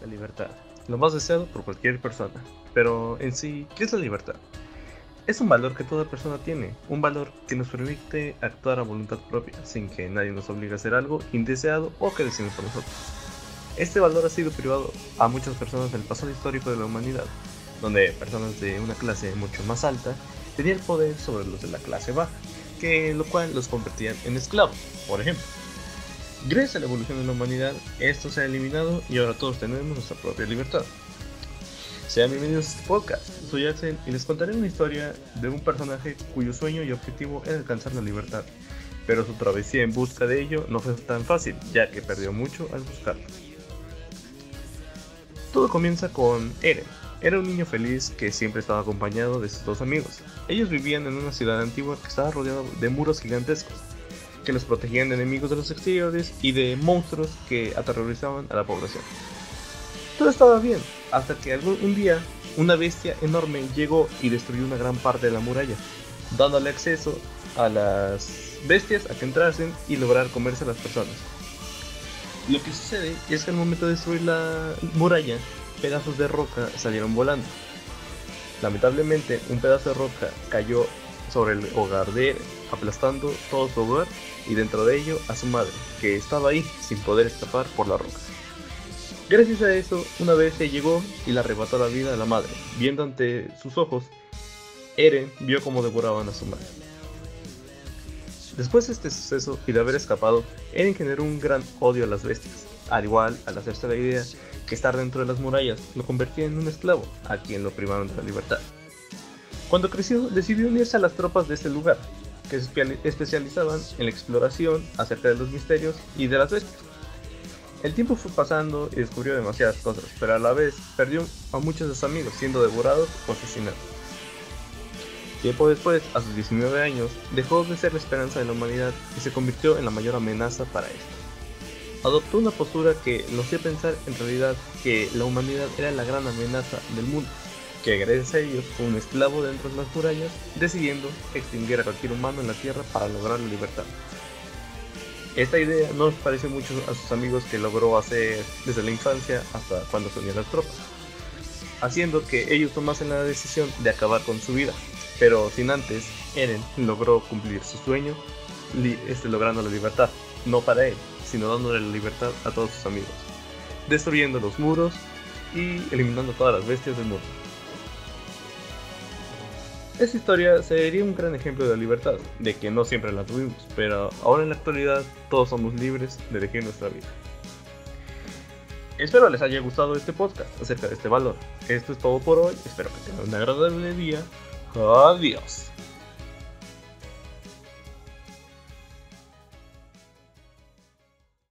La libertad, lo más deseado por cualquier persona. Pero en sí, ¿qué es la libertad? Es un valor que toda persona tiene, un valor que nos permite actuar a voluntad propia, sin que nadie nos obligue a hacer algo indeseado o que decimos por nosotros. Este valor ha sido privado a muchas personas del pasado histórico de la humanidad, donde personas de una clase mucho más alta tenían poder sobre los de la clase baja, que lo cual los convertían en esclavos, por ejemplo. Gracias a la evolución de la humanidad, esto se ha eliminado y ahora todos tenemos nuestra propia libertad. Sean bienvenidos a este podcast, soy Axel y les contaré una historia de un personaje cuyo sueño y objetivo era alcanzar la libertad, pero su travesía en busca de ello no fue tan fácil, ya que perdió mucho al buscarlo. Todo comienza con Eren. Era un niño feliz que siempre estaba acompañado de sus dos amigos. Ellos vivían en una ciudad antigua que estaba rodeada de muros gigantescos, que los protegían de enemigos de los exteriores y de monstruos que aterrorizaban a la población. Todo estaba bien, hasta que algún un día una bestia enorme llegó y destruyó una gran parte de la muralla, dándole acceso a las bestias a que entrasen y lograr comerse a las personas. Lo que sucede es que al momento de destruir la muralla, pedazos de roca salieron volando. Lamentablemente, un pedazo de roca cayó sobre el hogar de Eren, aplastando todo su hogar y dentro de ello a su madre, que estaba ahí sin poder escapar por la roca. Gracias a eso, una vez se llegó y le arrebató la vida a la madre. Viendo ante sus ojos, Eren vio cómo devoraban a su madre. Después de este suceso y de haber escapado, Eren generó un gran odio a las bestias. Al igual, al hacerse la idea que estar dentro de las murallas lo convertía en un esclavo, a quien lo privaron de la libertad. Cuando creció, decidió unirse a las tropas de este lugar, que se especializaban en la exploración acerca de los misterios y de las bestias. El tiempo fue pasando y descubrió demasiadas cosas, pero a la vez perdió a muchos de sus amigos siendo devorados o asesinados. Tiempo después, a sus 19 años, dejó de ser la esperanza de la humanidad y se convirtió en la mayor amenaza para esto. Adoptó una postura que nos hacía pensar en realidad que la humanidad era la gran amenaza del mundo, que gracias a ellos fue un esclavo dentro de las murallas, decidiendo extinguir a cualquier humano en la Tierra para lograr la libertad. Esta idea no les pareció mucho a sus amigos que logró hacer desde la infancia hasta cuando se unió a las tropas, haciendo que ellos tomasen la decisión de acabar con su vida, pero sin antes, Eren logró cumplir su sueño, este, logrando la libertad, no para él, sino dándole la libertad a todos sus amigos, destruyendo los muros y eliminando todas las bestias del mundo. Esta historia sería un gran ejemplo de la libertad, de que no siempre la tuvimos, pero ahora en la actualidad todos somos libres de elegir nuestra vida. Espero les haya gustado este podcast acerca de este valor. Esto es todo por hoy, espero que tengan un agradable día Adiós.